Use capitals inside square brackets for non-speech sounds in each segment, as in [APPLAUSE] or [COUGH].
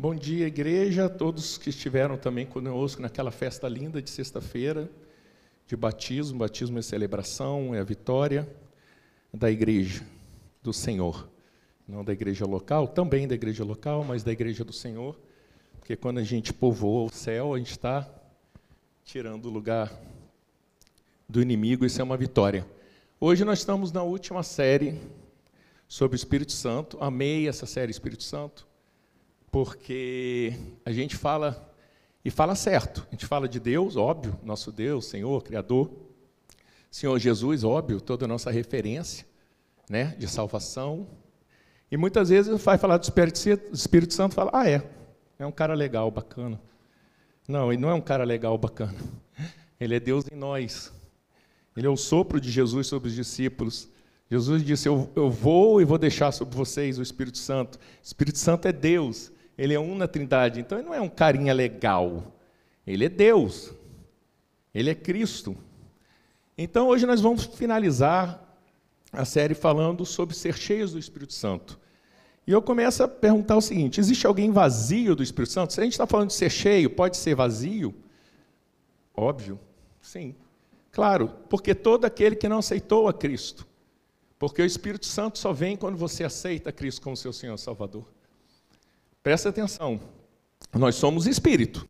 Bom dia, igreja, todos que estiveram também conosco naquela festa linda de sexta-feira de batismo. Batismo é celebração, é a vitória da igreja do Senhor. Não da igreja local, também da igreja local, mas da igreja do Senhor. Porque quando a gente povoa o céu, a gente está tirando o lugar do inimigo, isso é uma vitória. Hoje nós estamos na última série sobre o Espírito Santo. Amei essa série Espírito Santo, porque a gente fala e fala certo. A gente fala de Deus, óbvio, nosso Deus, Senhor, Criador. Senhor Jesus, óbvio, toda a nossa referência né, de salvação. E muitas vezes vai falar do Espírito, do Espírito Santo fala, ah, é, é um cara legal, bacana. Não, ele não é um cara legal, bacana. Ele é Deus em nós. Ele é o sopro de Jesus sobre os discípulos. Jesus disse: eu, eu vou e vou deixar sobre vocês o Espírito Santo. O Espírito Santo é Deus, ele é um na Trindade. Então ele não é um carinha legal, ele é Deus, ele é Cristo. Então hoje nós vamos finalizar a série falando sobre ser cheios do Espírito Santo. E eu começo a perguntar o seguinte: existe alguém vazio do Espírito Santo? Se a gente está falando de ser cheio, pode ser vazio? Óbvio, sim. Claro, porque todo aquele que não aceitou a Cristo porque o Espírito Santo só vem quando você aceita Cristo como seu Senhor Salvador. Presta atenção. Nós somos espírito.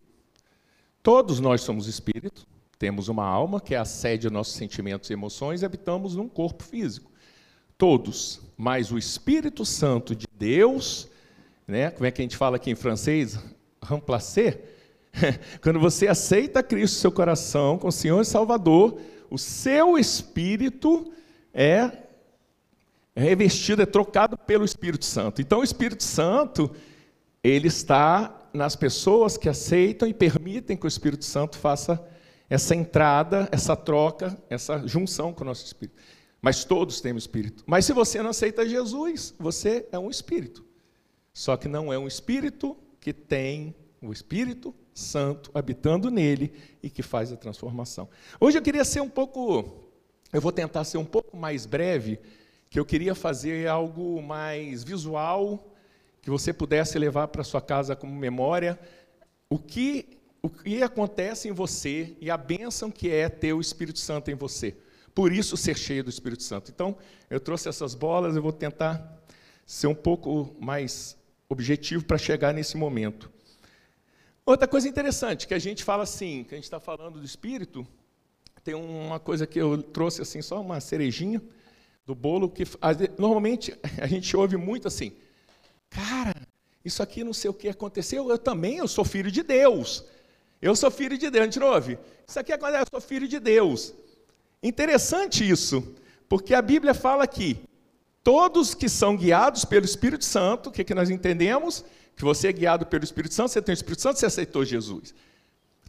Todos nós somos espírito. Temos uma alma que é a sede dos nossos sentimentos e emoções e habitamos num corpo físico. Todos. Mas o Espírito Santo de Deus, né? Como é que a gente fala aqui em francês? Remplacer. [LAUGHS] Quando você aceita Cristo no seu coração como Senhor e Salvador, o seu espírito é revestido, é trocado pelo Espírito Santo. Então o Espírito Santo, ele está nas pessoas que aceitam e permitem que o Espírito Santo faça essa entrada, essa troca, essa junção com o nosso espírito. Mas todos têm o espírito. Mas se você não aceita Jesus, você é um espírito. Só que não é um espírito que tem o Espírito Santo habitando nele e que faz a transformação. Hoje eu queria ser um pouco, eu vou tentar ser um pouco mais breve, que eu queria fazer algo mais visual, que você pudesse levar para sua casa como memória o que o que acontece em você e a bênção que é ter o Espírito Santo em você. Por isso ser cheio do Espírito Santo. Então, eu trouxe essas bolas, eu vou tentar ser um pouco mais objetivo para chegar nesse momento. Outra coisa interessante, que a gente fala assim, que a gente está falando do Espírito, tem uma coisa que eu trouxe assim, só uma cerejinha, do bolo que normalmente [LAUGHS] a gente ouve muito assim, cara, isso aqui não sei o que aconteceu, eu também eu sou filho de Deus. Eu sou filho de Deus, a gente não ouve? Isso aqui acontece, eu sou filho de Deus. Interessante isso, porque a Bíblia fala que todos que são guiados pelo Espírito Santo, o que, que nós entendemos? Que você é guiado pelo Espírito Santo, você tem o Espírito Santo, você aceitou Jesus.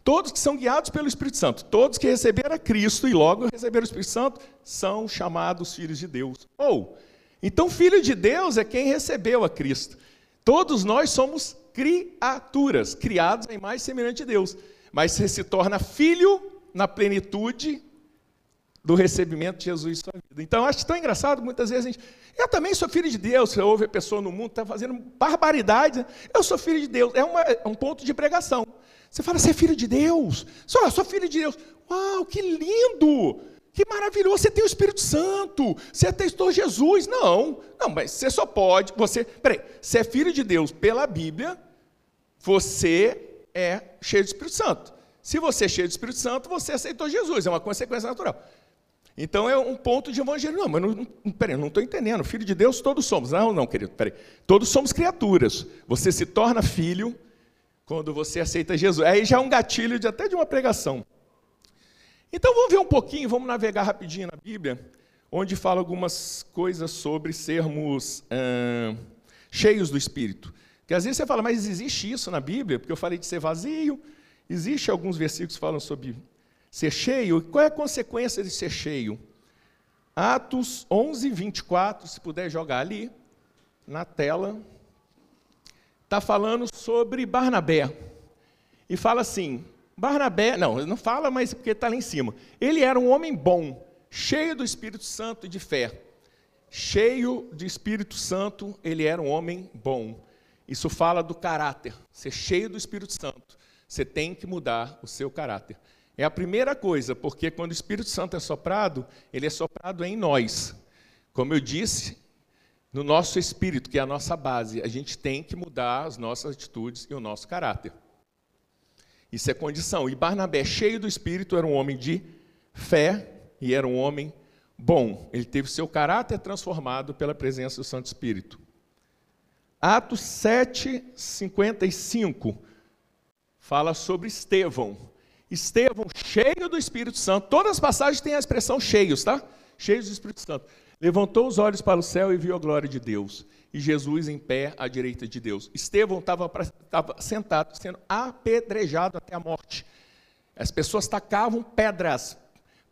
Todos que são guiados pelo Espírito Santo, todos que receberam a Cristo e logo receberam o Espírito Santo, são chamados filhos de Deus. Ou, então, filho de Deus é quem recebeu a Cristo. Todos nós somos criaturas, criados em mais semelhante de Deus. Mas você se torna filho na plenitude do recebimento de Jesus em sua vida. Então, eu acho tão engraçado, muitas vezes a gente. Eu também sou filho de Deus. Você ouve a pessoa no mundo está fazendo barbaridade. Eu sou filho de Deus. É, uma, é um ponto de pregação. Você fala, você é filho de Deus? Só, sou filho de Deus. Uau, que lindo! Que maravilhoso, você tem o Espírito Santo, você testou Jesus. Não, não, mas você só pode, você, peraí, você é filho de Deus pela Bíblia, você é cheio do Espírito Santo. Se você é cheio do Espírito Santo, você aceitou Jesus, é uma consequência natural. Então é um ponto de evangelho. Não, mas não, peraí, não estou entendendo. Filho de Deus todos somos. Não, não, querido, peraí. Todos somos criaturas. Você se torna filho quando você aceita Jesus. Aí já é um gatilho de até de uma pregação. Então vamos ver um pouquinho, vamos navegar rapidinho na Bíblia, onde fala algumas coisas sobre sermos cheios do Espírito. Porque às vezes você fala, mas existe isso na Bíblia? Porque eu falei de ser vazio. Existe alguns versículos que falam sobre ser cheio. Qual é a consequência de ser cheio? Atos 11, 24, se puder jogar ali na tela está falando sobre Barnabé. E fala assim: Barnabé, não, não fala, mas porque está lá em cima. Ele era um homem bom, cheio do Espírito Santo e de fé. Cheio de Espírito Santo, ele era um homem bom. Isso fala do caráter. Ser cheio do Espírito Santo, você tem que mudar o seu caráter. É a primeira coisa, porque quando o Espírito Santo é soprado, ele é soprado em nós. Como eu disse, no nosso espírito, que é a nossa base, a gente tem que mudar as nossas atitudes e o nosso caráter. Isso é condição. E Barnabé, cheio do espírito, era um homem de fé e era um homem bom. Ele teve seu caráter transformado pela presença do Santo Espírito. Atos 7, 55 fala sobre Estevão. Estevão, cheio do Espírito Santo, todas as passagens têm a expressão cheios, tá? Cheios do Espírito Santo. Levantou os olhos para o céu e viu a glória de Deus. E Jesus em pé à direita de Deus. Estevão estava sentado, sendo apedrejado até a morte. As pessoas tacavam pedras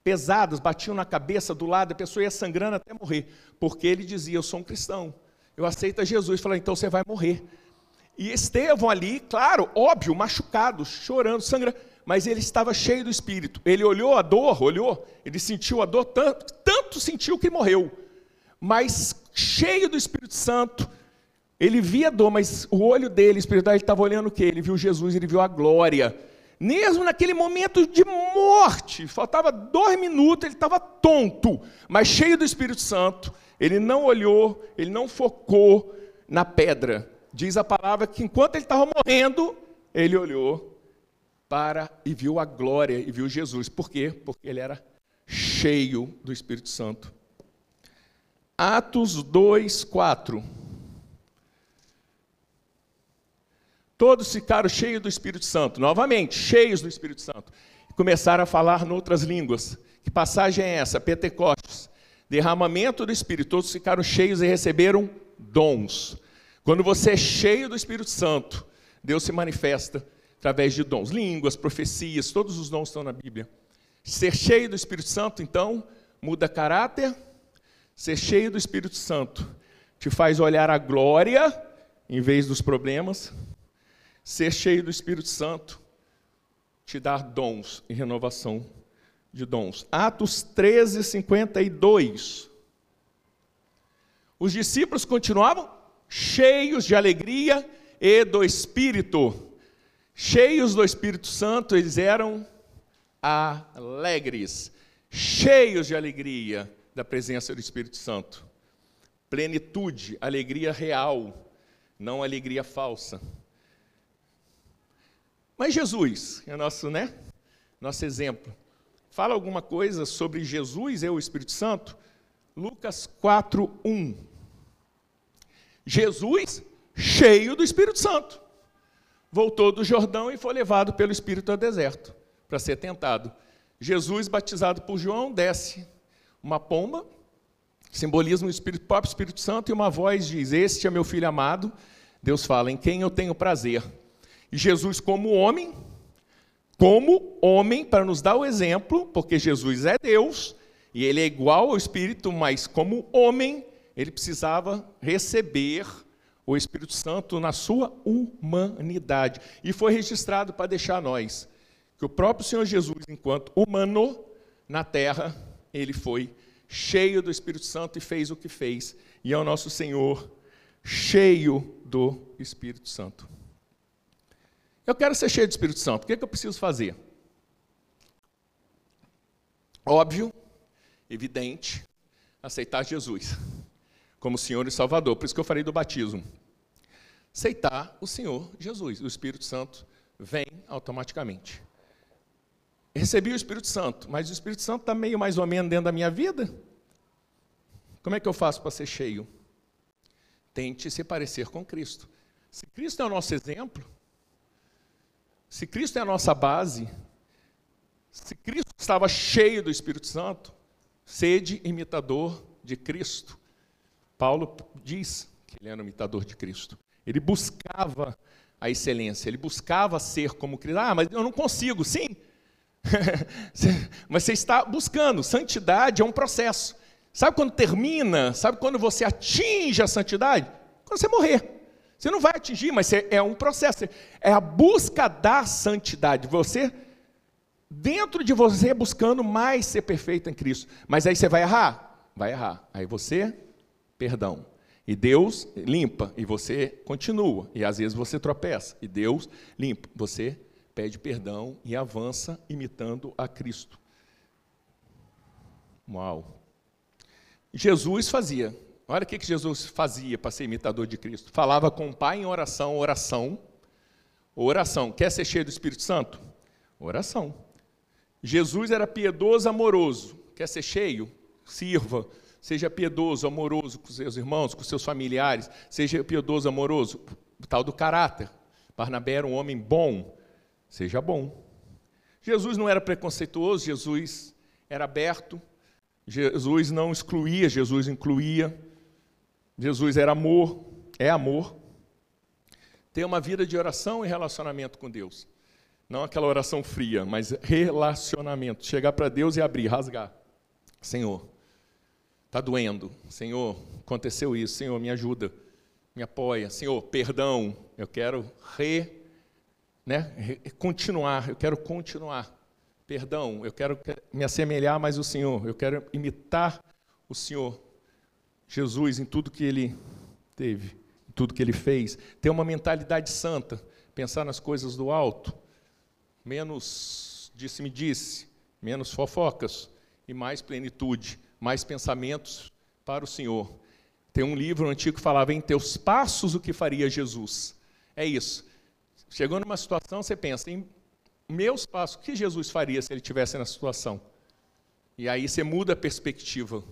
pesadas, batiam na cabeça, do lado, a pessoa ia sangrando até morrer. Porque ele dizia: Eu sou um cristão, eu aceito Jesus. Falou: Então você vai morrer. E Estevão ali, claro, óbvio, machucado, chorando, sangrando, mas ele estava cheio do Espírito. Ele olhou a dor, olhou, ele sentiu a dor, tanto, tanto sentiu que morreu. Mas cheio do Espírito Santo, ele via a dor, mas o olho dele, espiritual, ele estava olhando o quê? Ele viu Jesus, ele viu a glória. Mesmo naquele momento de morte, faltava dois minutos, ele estava tonto, mas cheio do Espírito Santo. Ele não olhou, ele não focou na pedra, diz a palavra que enquanto ele estava morrendo, ele olhou para e viu a glória e viu Jesus. Por quê? Porque ele era cheio do Espírito Santo. Atos 2, 4. Todos ficaram cheios do Espírito Santo, novamente, cheios do Espírito Santo. Começaram a falar noutras línguas. Que passagem é essa? Pentecostes. Derramamento do Espírito. Todos ficaram cheios e receberam dons. Quando você é cheio do Espírito Santo, Deus se manifesta através de dons, línguas, profecias, todos os dons estão na Bíblia. Ser cheio do Espírito Santo, então, muda caráter. Ser cheio do Espírito Santo te faz olhar a glória em vez dos problemas. Ser cheio do Espírito Santo te dá dons e renovação de dons. Atos 13, 52. Os discípulos continuavam cheios de alegria e do Espírito. Cheios do Espírito Santo, eles eram alegres, cheios de alegria da presença do Espírito Santo. Plenitude, alegria real, não alegria falsa. Mas Jesus, é nosso, né? Nosso exemplo. Fala alguma coisa sobre Jesus e o Espírito Santo? Lucas 4, 1. Jesus, cheio do Espírito Santo, voltou do Jordão e foi levado pelo Espírito ao deserto para ser tentado. Jesus, batizado por João, desce uma pomba, simbolismo do Espírito, próprio Espírito Santo, e uma voz diz: Este é meu filho amado. Deus fala: Em quem eu tenho prazer. E Jesus, como homem, como homem, para nos dar o exemplo, porque Jesus é Deus, e ele é igual ao Espírito, mas como homem, ele precisava receber o Espírito Santo na sua humanidade. E foi registrado para deixar nós que o próprio Senhor Jesus, enquanto humano na terra, ele foi cheio do Espírito Santo e fez o que fez. E é o nosso Senhor cheio do Espírito Santo. Eu quero ser cheio do Espírito Santo. O que, é que eu preciso fazer? Óbvio, evidente, aceitar Jesus como Senhor e Salvador. Por isso que eu falei do batismo. Aceitar o Senhor Jesus. O Espírito Santo vem automaticamente. Recebi o Espírito Santo, mas o Espírito Santo está meio mais ou menos dentro da minha vida. Como é que eu faço para ser cheio? Tente se parecer com Cristo. Se Cristo é o nosso exemplo, se Cristo é a nossa base, se Cristo estava cheio do Espírito Santo, sede imitador de Cristo. Paulo diz que ele era um imitador de Cristo. Ele buscava a excelência, ele buscava ser como Cristo. Ah, mas eu não consigo, sim. [LAUGHS] mas você está buscando. Santidade é um processo. Sabe quando termina? Sabe quando você atinge a santidade? Quando você morrer. Você não vai atingir, mas é um processo. É a busca da santidade. Você, dentro de você, buscando mais ser perfeito em Cristo. Mas aí você vai errar? Vai errar. Aí você perdão. E Deus limpa e você continua. E às vezes você tropeça. E Deus limpa. Você pede perdão e avança imitando a Cristo. Uau! Jesus fazia. Olha o que Jesus fazia para ser imitador de Cristo. Falava com o Pai em oração, oração, oração. Quer ser cheio do Espírito Santo? Oração. Jesus era piedoso, amoroso. Quer ser cheio? Sirva. Seja piedoso, amoroso com seus irmãos, com seus familiares. Seja piedoso, amoroso. O tal do caráter. Barnabé era um homem bom. Seja bom. Jesus não era preconceituoso, Jesus era aberto. Jesus não excluía, Jesus incluía. Jesus era amor, é amor. Ter uma vida de oração e relacionamento com Deus. Não aquela oração fria, mas relacionamento. Chegar para Deus e abrir, rasgar. Senhor, está doendo. Senhor, aconteceu isso. Senhor, me ajuda, me apoia. Senhor, perdão. Eu quero re, né, re, continuar. Eu quero continuar. Perdão. Eu quero me assemelhar mais ao Senhor. Eu quero imitar o Senhor. Jesus em tudo que ele teve, em tudo que ele fez. Ter uma mentalidade santa. Pensar nas coisas do alto menos disse-me disse, menos fofocas e mais plenitude, mais pensamentos para o Senhor. Tem um livro antigo que falava em teus passos o que faria Jesus. É isso. Chegou numa situação, você pensa em meus passos, o que Jesus faria se ele tivesse na situação? E aí você muda a perspectiva.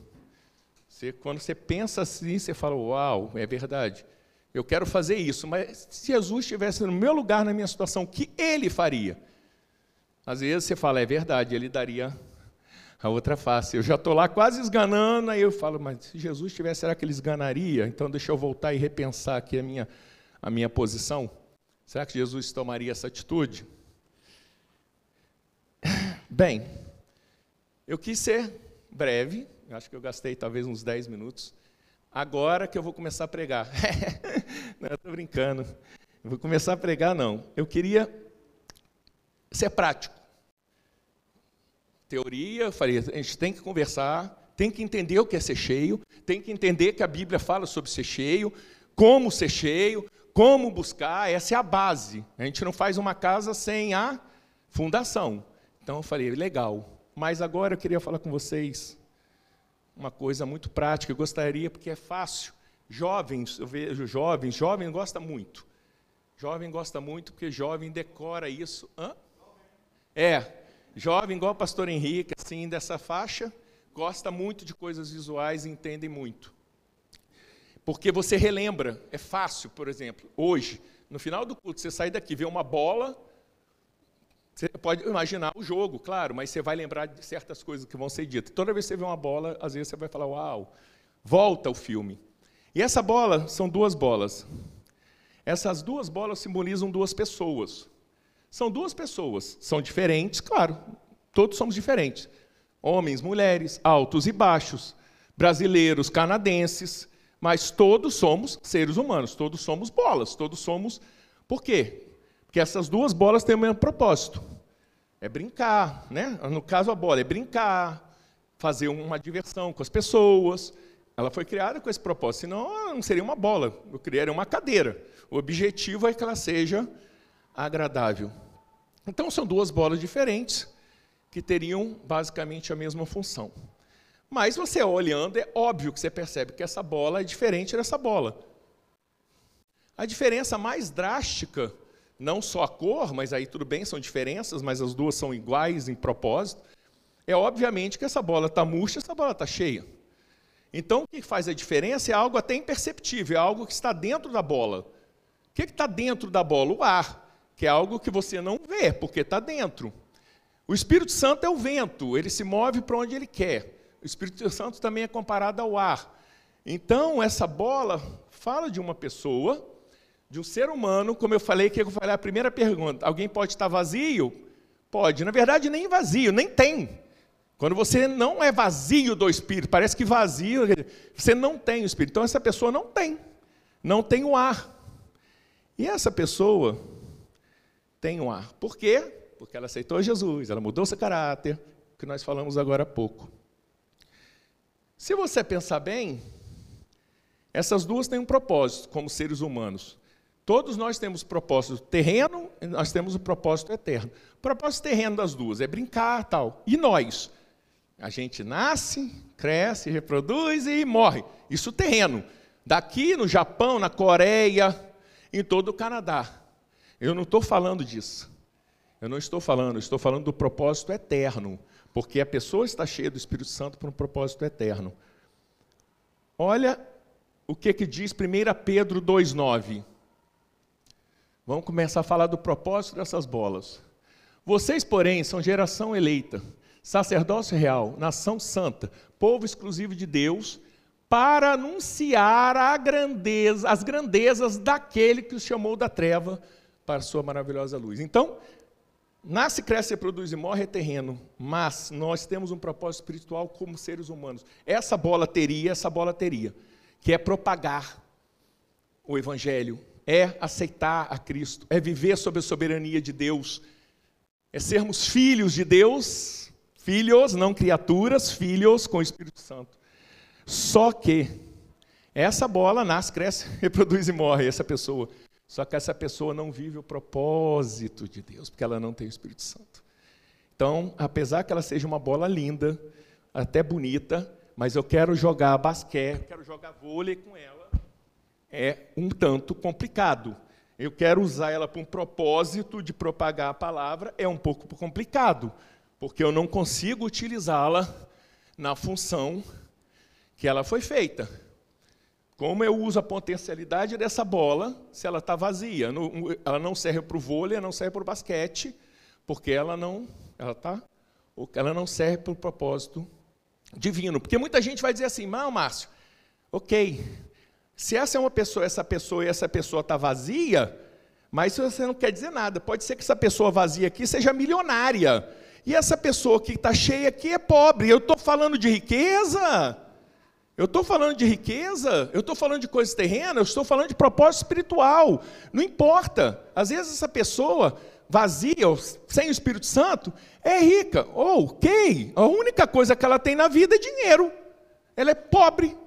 Você, quando você pensa assim, você fala: Uau, é verdade. Eu quero fazer isso, mas se Jesus estivesse no meu lugar, na minha situação, o que ele faria? Às vezes você fala, é verdade, ele daria a outra face. Eu já estou lá quase esganando, aí eu falo, mas se Jesus tivesse, será que ele esganaria? Então deixa eu voltar e repensar aqui a minha, a minha posição. Será que Jesus tomaria essa atitude? [SIGHS] Bem, eu quis ser breve, acho que eu gastei talvez uns 10 minutos. Agora que eu vou começar a pregar. [LAUGHS] não, estou brincando. Eu vou começar a pregar, não. Eu queria ser prático teoria, eu falei, a gente tem que conversar, tem que entender o que é ser cheio, tem que entender que a Bíblia fala sobre ser cheio, como ser cheio, como buscar, essa é a base. A gente não faz uma casa sem a fundação. Então eu falei, legal. Mas agora eu queria falar com vocês uma coisa muito prática, eu gostaria, porque é fácil. Jovens, eu vejo jovens, jovem gosta muito. Jovem gosta muito porque jovem decora isso. Hã? É, Jovem, igual o pastor Henrique, assim, dessa faixa, gosta muito de coisas visuais e entende muito. Porque você relembra, é fácil, por exemplo, hoje, no final do culto, você sai daqui, vê uma bola, você pode imaginar o jogo, claro, mas você vai lembrar de certas coisas que vão ser ditas. Toda vez que você vê uma bola, às vezes você vai falar, uau, volta o filme. E essa bola são duas bolas. Essas duas bolas simbolizam duas pessoas. São duas pessoas, são diferentes, claro, todos somos diferentes. Homens, mulheres, altos e baixos, brasileiros, canadenses, mas todos somos seres humanos, todos somos bolas, todos somos. Por quê? Porque essas duas bolas têm o mesmo propósito. É brincar, né? No caso a bola é brincar, fazer uma diversão com as pessoas. Ela foi criada com esse propósito, senão ela não seria uma bola. Eu criaria uma cadeira. O objetivo é que ela seja agradável. Então, são duas bolas diferentes que teriam basicamente a mesma função. Mas você olhando, é óbvio que você percebe que essa bola é diferente dessa bola. A diferença mais drástica, não só a cor, mas aí tudo bem, são diferenças, mas as duas são iguais em propósito, é obviamente que essa bola está murcha, essa bola está cheia. Então, o que faz a diferença é algo até imperceptível, é algo que está dentro da bola. O que está dentro da bola? O ar que é algo que você não vê, porque está dentro. O Espírito Santo é o vento, ele se move para onde ele quer. O Espírito Santo também é comparado ao ar. Então, essa bola fala de uma pessoa, de um ser humano, como eu falei, que eu falei a primeira pergunta: alguém pode estar vazio? Pode. Na verdade, nem vazio, nem tem. Quando você não é vazio do Espírito, parece que vazio, você não tem o Espírito. Então, essa pessoa não tem, não tem o ar. E essa pessoa, tem um ar. Por quê? Porque ela aceitou Jesus, ela mudou seu caráter, que nós falamos agora há pouco. Se você pensar bem, Essas duas têm um propósito como seres humanos. Todos nós temos propósito terreno, nós temos o propósito eterno. O propósito terreno das duas é brincar, tal. E nós? A gente nasce, cresce, reproduz e morre. Isso terreno. Daqui no Japão, na Coreia, em todo o Canadá. Eu não estou falando disso. Eu não estou falando, eu estou falando do propósito eterno, porque a pessoa está cheia do Espírito Santo para um propósito eterno. Olha o que, que diz 1 Pedro 2,9. Vamos começar a falar do propósito dessas bolas. Vocês, porém, são geração eleita, sacerdócio real, nação santa, povo exclusivo de Deus, para anunciar grandeza, as grandezas daquele que os chamou da treva para sua maravilhosa luz. Então, nasce, cresce, reproduz e morre é terreno, mas nós temos um propósito espiritual como seres humanos. Essa bola teria, essa bola teria, que é propagar o evangelho, é aceitar a Cristo, é viver sob a soberania de Deus, é sermos filhos de Deus, filhos, não criaturas, filhos com o Espírito Santo. Só que essa bola nasce, cresce, [LAUGHS] reproduz e morre, essa pessoa. Só que essa pessoa não vive o propósito de Deus, porque ela não tem o Espírito Santo. Então, apesar que ela seja uma bola linda, até bonita, mas eu quero jogar basquete, quero jogar vôlei com ela, é um tanto complicado. Eu quero usar ela para um propósito de propagar a palavra, é um pouco complicado, porque eu não consigo utilizá-la na função que ela foi feita. Como eu uso a potencialidade dessa bola se ela está vazia? Ela não serve para o vôlei, ela não serve para o basquete, porque ela não, ela tá, ela não serve para o propósito divino. Porque muita gente vai dizer assim, não, Márcio, ok, se essa é uma pessoa, essa pessoa e essa pessoa está vazia, mas você não quer dizer nada. Pode ser que essa pessoa vazia aqui seja milionária. E essa pessoa que está cheia aqui é pobre. Eu estou falando de riqueza. Eu estou falando de riqueza, eu estou falando de coisas terrenas, eu estou falando de propósito espiritual. Não importa. Às vezes essa pessoa vazia, sem o Espírito Santo, é rica. Ok. A única coisa que ela tem na vida é dinheiro. Ela é pobre.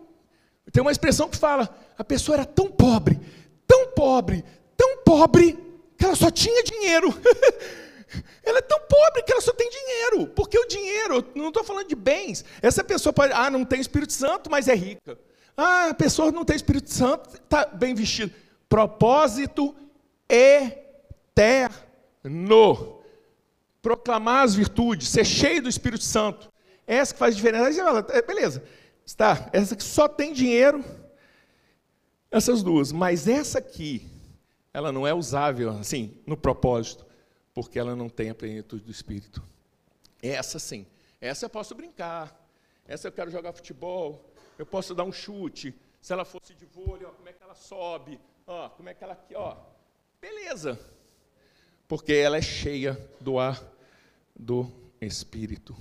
Tem uma expressão que fala: a pessoa era tão pobre, tão pobre, tão pobre, que ela só tinha dinheiro. [LAUGHS] Ela é tão pobre que ela só tem dinheiro. Porque o dinheiro, não estou falando de bens. Essa pessoa pode, ah, não tem Espírito Santo, mas é rica. Ah, a pessoa não tem Espírito Santo, está bem vestido. Propósito eterno. Proclamar as virtudes, ser cheio do Espírito Santo. Essa que faz diferença. Aí você fala, é, beleza, está, essa que só tem dinheiro, essas duas. Mas essa aqui, ela não é usável, assim, no propósito porque ela não tem a plenitude do Espírito. Essa sim, essa eu posso brincar, essa eu quero jogar futebol, eu posso dar um chute, se ela fosse de vôlei, ó, como é que ela sobe, ó, como é que ela aqui, ó, beleza, porque ela é cheia do ar do Espírito.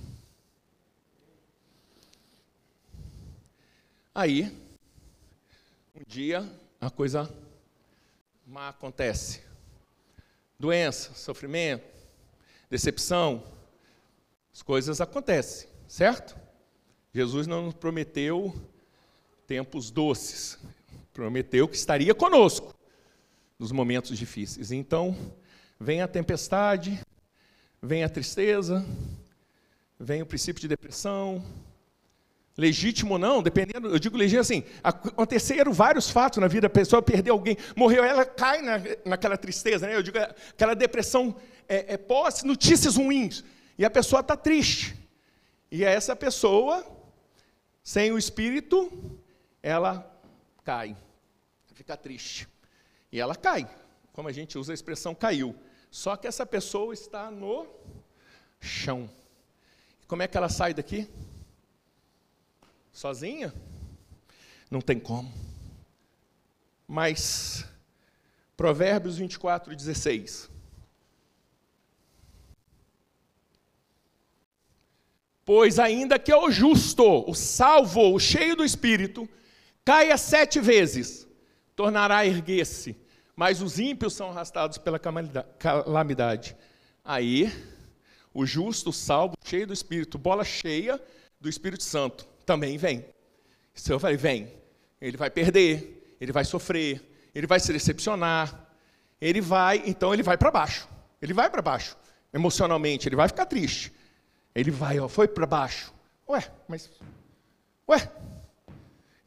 Aí, um dia, a coisa má acontece doença, sofrimento, decepção, as coisas acontecem, certo? Jesus não nos prometeu tempos doces, prometeu que estaria conosco nos momentos difíceis. Então, vem a tempestade, vem a tristeza, vem o princípio de depressão, Legítimo ou não, dependendo, eu digo legítimo assim, aconteceram vários fatos na vida, a pessoa perdeu alguém, morreu, ela cai na, naquela tristeza, né? eu digo aquela depressão é, é pós notícias ruins, e a pessoa está triste. E essa pessoa, sem o espírito, ela cai, fica triste. E ela cai, como a gente usa a expressão caiu. Só que essa pessoa está no chão. Como é que ela sai daqui? Sozinha? Não tem como. Mas, Provérbios 24, 16. Pois ainda que o justo, o salvo, o cheio do espírito, caia sete vezes, tornará a erguer-se, mas os ímpios são arrastados pela calamidade. Aí, o justo, o salvo, cheio do espírito, bola cheia do Espírito Santo, também vem. Então eu falei, vem. ele vai perder, ele vai sofrer, ele vai se decepcionar, ele vai, então ele vai para baixo. Ele vai para baixo, emocionalmente, ele vai ficar triste. Ele vai, ó, foi para baixo. Ué, mas ué,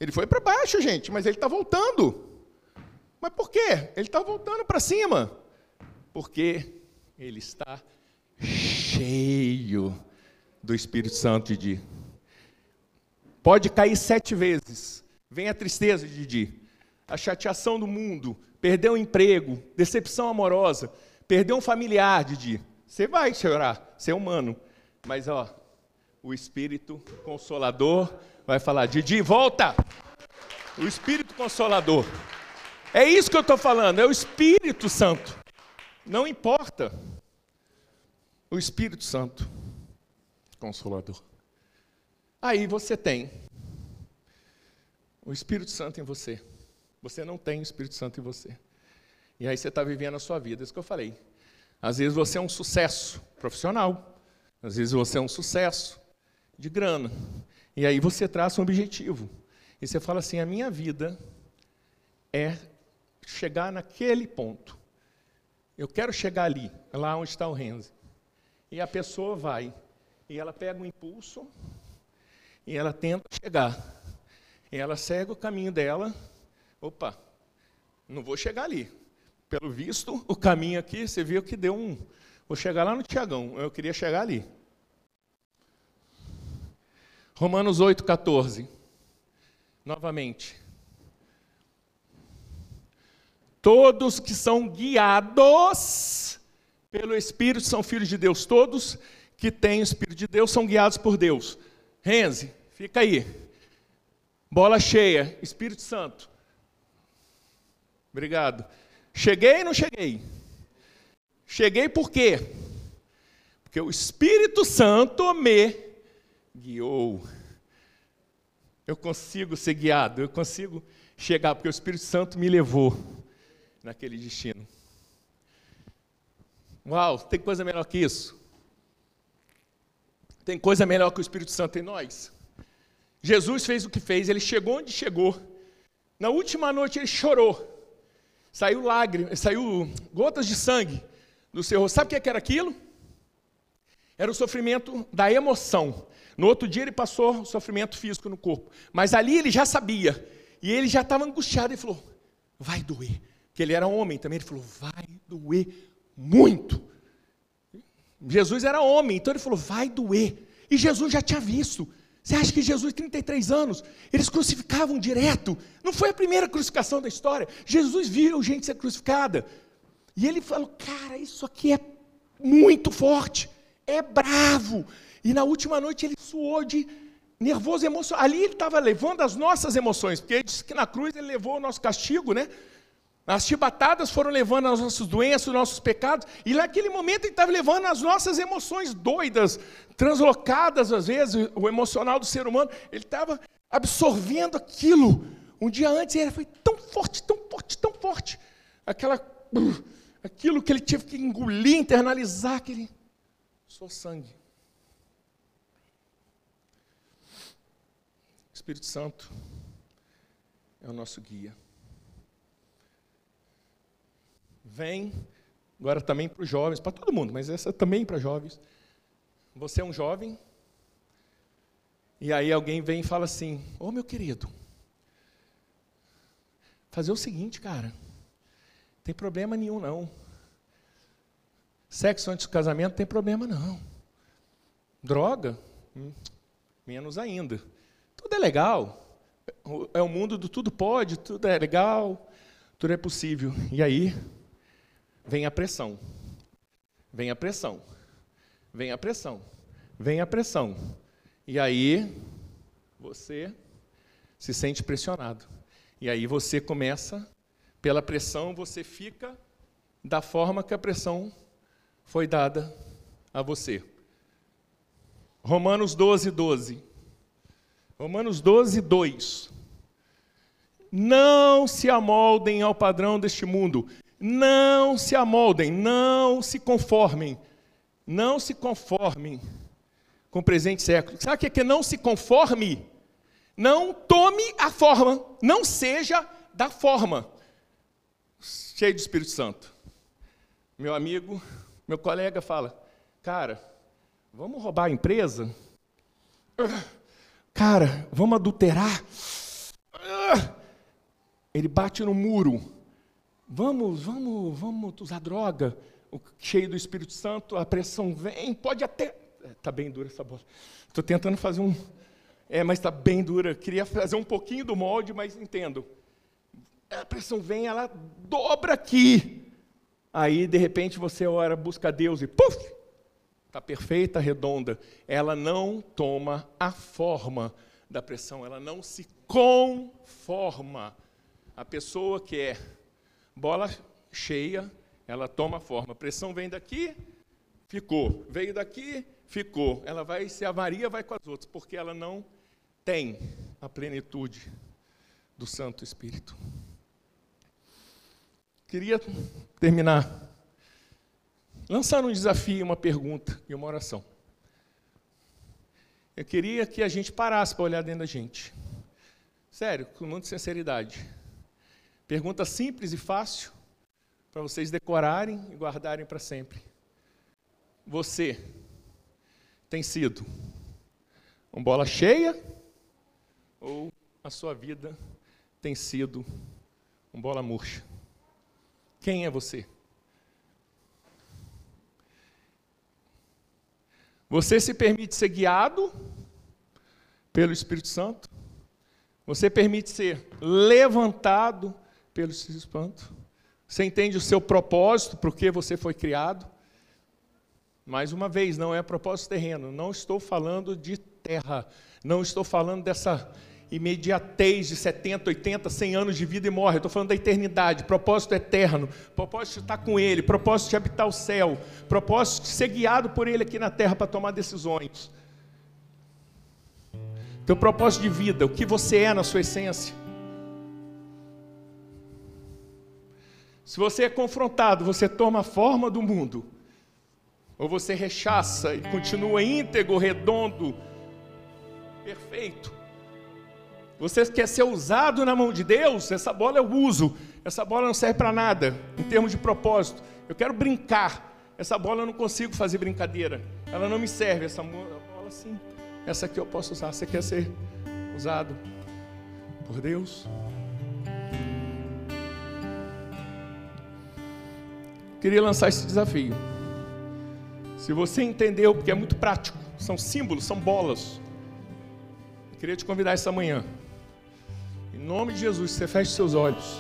ele foi para baixo, gente, mas ele está voltando. Mas por quê? Ele está voltando para cima. Porque ele está cheio do Espírito Santo, Didi. Pode cair sete vezes. Vem a tristeza, Didi. A chateação do mundo. Perder um emprego. Decepção amorosa. Perder um familiar, Didi. Você vai chorar. Você é humano. Mas, ó, o Espírito Consolador vai falar: Didi, volta! O Espírito Consolador. É isso que eu estou falando, é o Espírito Santo. Não importa. O Espírito Santo Consolador. Aí você tem o Espírito Santo em você. Você não tem o Espírito Santo em você. E aí você está vivendo a sua vida, isso que eu falei. Às vezes você é um sucesso profissional, às vezes você é um sucesso de grana. E aí você traça um objetivo. E você fala assim: a minha vida é chegar naquele ponto. Eu quero chegar ali, lá onde está o Renzi. E a pessoa vai, e ela pega um impulso, e ela tenta chegar. E ela segue o caminho dela. Opa, não vou chegar ali. Pelo visto, o caminho aqui, você viu que deu um. Vou chegar lá no Tiagão, eu queria chegar ali. Romanos 8, 14. Novamente. Todos que são guiados pelo Espírito são filhos de Deus. Todos que têm o Espírito de Deus são guiados por Deus. Renze, fica aí. Bola cheia, Espírito Santo. Obrigado. Cheguei ou não cheguei? Cheguei por quê? Porque o Espírito Santo me guiou. Eu consigo ser guiado, eu consigo chegar, porque o Espírito Santo me levou naquele destino. Uau, tem coisa melhor que isso? Tem coisa melhor que o Espírito Santo em nós? Jesus fez o que fez, ele chegou onde chegou. Na última noite ele chorou. Saiu lágrimas, saiu gotas de sangue do seu rosto. Sabe o que era aquilo? Era o sofrimento da emoção. No outro dia ele passou sofrimento físico no corpo. Mas ali ele já sabia. E ele já estava angustiado e falou: vai doer. Porque ele era homem também. Ele falou: vai doer muito. Jesus era homem, então ele falou: vai doer. E Jesus já tinha visto. Você acha que Jesus, 33 anos, eles crucificavam direto? Não foi a primeira crucificação da história. Jesus viu gente ser crucificada. E ele falou: cara, isso aqui é muito forte, é bravo. E na última noite ele suou de nervoso, emocional. Ali ele estava levando as nossas emoções, porque ele disse que na cruz ele levou o nosso castigo, né? As chibatadas foram levando as nossas doenças, os nossos pecados, e naquele momento ele estava levando as nossas emoções doidas, translocadas às vezes, o emocional do ser humano, ele estava absorvendo aquilo. Um dia antes ele foi tão forte, tão forte, tão forte, aquela, aquilo que ele teve que engolir, internalizar, aquele, sou sangue. Espírito Santo é o nosso guia. Vem, agora também para os jovens, para todo mundo, mas essa também para jovens. Você é um jovem, e aí alguém vem e fala assim: Ô oh, meu querido, fazer o seguinte, cara, não tem problema nenhum não. Sexo antes do casamento não tem problema não. Droga, hum, menos ainda. Tudo é legal. É o mundo do tudo pode, tudo é legal, tudo é possível. E aí vem a pressão. Vem a pressão. Vem a pressão. Vem a pressão. E aí você se sente pressionado. E aí você começa, pela pressão, você fica da forma que a pressão foi dada a você. Romanos 12, 12. Romanos 12, 2. Não se amoldem ao padrão deste mundo. Não se amoldem, não se conformem. Não se conformem com o presente século. Sabe o que é não se conforme? Não tome a forma, não seja da forma. Cheio do Espírito Santo. Meu amigo, meu colega fala: Cara, vamos roubar a empresa? Cara, vamos adulterar? Ele bate no muro. Vamos, vamos, vamos usar droga. Cheio do Espírito Santo, a pressão vem, pode até. Está bem dura essa bola. Estou tentando fazer um. É, mas está bem dura. Queria fazer um pouquinho do molde, mas entendo. A pressão vem, ela dobra aqui. Aí, de repente, você ora, busca Deus e puf! Está perfeita, redonda. Ela não toma a forma da pressão, ela não se conforma. A pessoa que é bola cheia, ela toma forma. A pressão vem daqui, ficou. Veio daqui, ficou. Ela vai, se a Maria vai com as outras, porque ela não tem a plenitude do Santo Espírito. Queria terminar lançando um desafio, uma pergunta e uma oração. Eu queria que a gente parasse para olhar dentro da gente. Sério, com muita sinceridade. Pergunta simples e fácil para vocês decorarem e guardarem para sempre. Você tem sido uma bola cheia ou a sua vida tem sido uma bola murcha? Quem é você? Você se permite ser guiado pelo Espírito Santo? Você permite ser levantado pelo Espírito Santo? Você entende o seu propósito, por que você foi criado? Mais uma vez, não é propósito terreno, não estou falando de terra, não estou falando dessa imediatez de 70, 80, 100 anos de vida e morre. Estou falando da eternidade, propósito eterno, propósito de estar com Ele, propósito de habitar o céu, propósito de ser guiado por Ele aqui na terra para tomar decisões. Teu propósito de vida, o que você é na sua essência. Se você é confrontado, você toma a forma do mundo, ou você rechaça e continua íntegro, redondo, perfeito você quer ser usado na mão de Deus? Essa bola eu uso. Essa bola não serve para nada, em termos de propósito. Eu quero brincar. Essa bola eu não consigo fazer brincadeira. Ela não me serve. Essa bola sim. Essa aqui eu posso usar. Você quer ser usado por Deus? Queria lançar esse desafio. Se você entendeu, porque é muito prático, são símbolos, são bolas. Eu queria te convidar essa manhã em nome de Jesus, você feche seus olhos.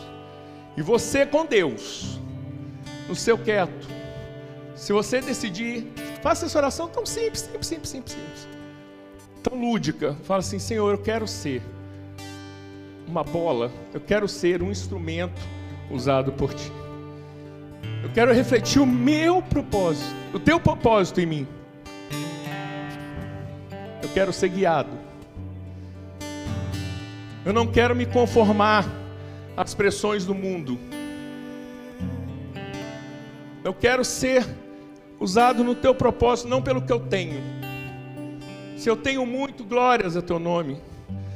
E você com Deus, no seu quieto. Se você decidir, faça essa oração tão simples, simples, simples, simples, simples. Tão lúdica. Fala assim, Senhor, eu quero ser uma bola, eu quero ser um instrumento usado por ti. Eu quero refletir o meu propósito, o teu propósito em mim. Eu quero ser guiado eu não quero me conformar às pressões do mundo. Eu quero ser usado no teu propósito, não pelo que eu tenho. Se eu tenho muito, glórias a teu nome.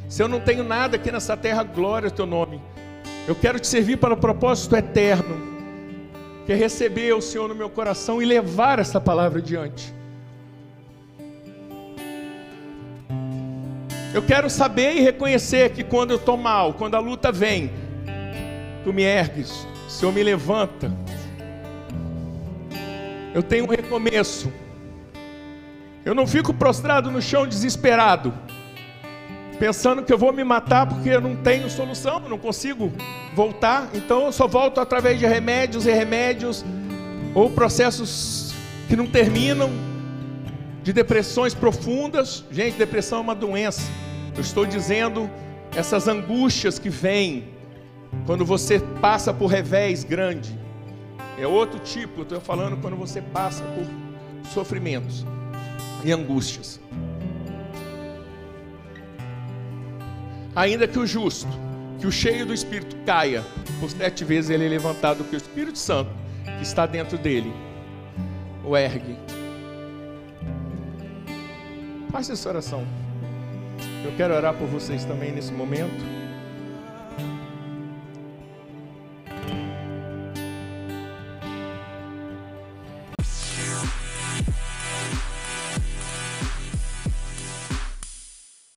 Se eu não tenho nada aqui nessa terra, glória a teu nome. Eu quero te servir para o propósito eterno, que é receber o Senhor no meu coração e levar essa palavra adiante. Eu quero saber e reconhecer que quando eu estou mal, quando a luta vem, tu me ergues, o Senhor me levanta. Eu tenho um recomeço. Eu não fico prostrado no chão desesperado, pensando que eu vou me matar porque eu não tenho solução, não consigo voltar. Então eu só volto através de remédios e remédios, ou processos que não terminam, de depressões profundas. Gente, depressão é uma doença. Eu estou dizendo essas angústias que vêm quando você passa por revés grande. É outro tipo, eu estou falando quando você passa por sofrimentos e angústias. Ainda que o justo, que o cheio do Espírito caia, por sete vezes ele é levantado, que o Espírito Santo que está dentro dele o ergue Faça essa oração. Eu quero orar por vocês também nesse momento.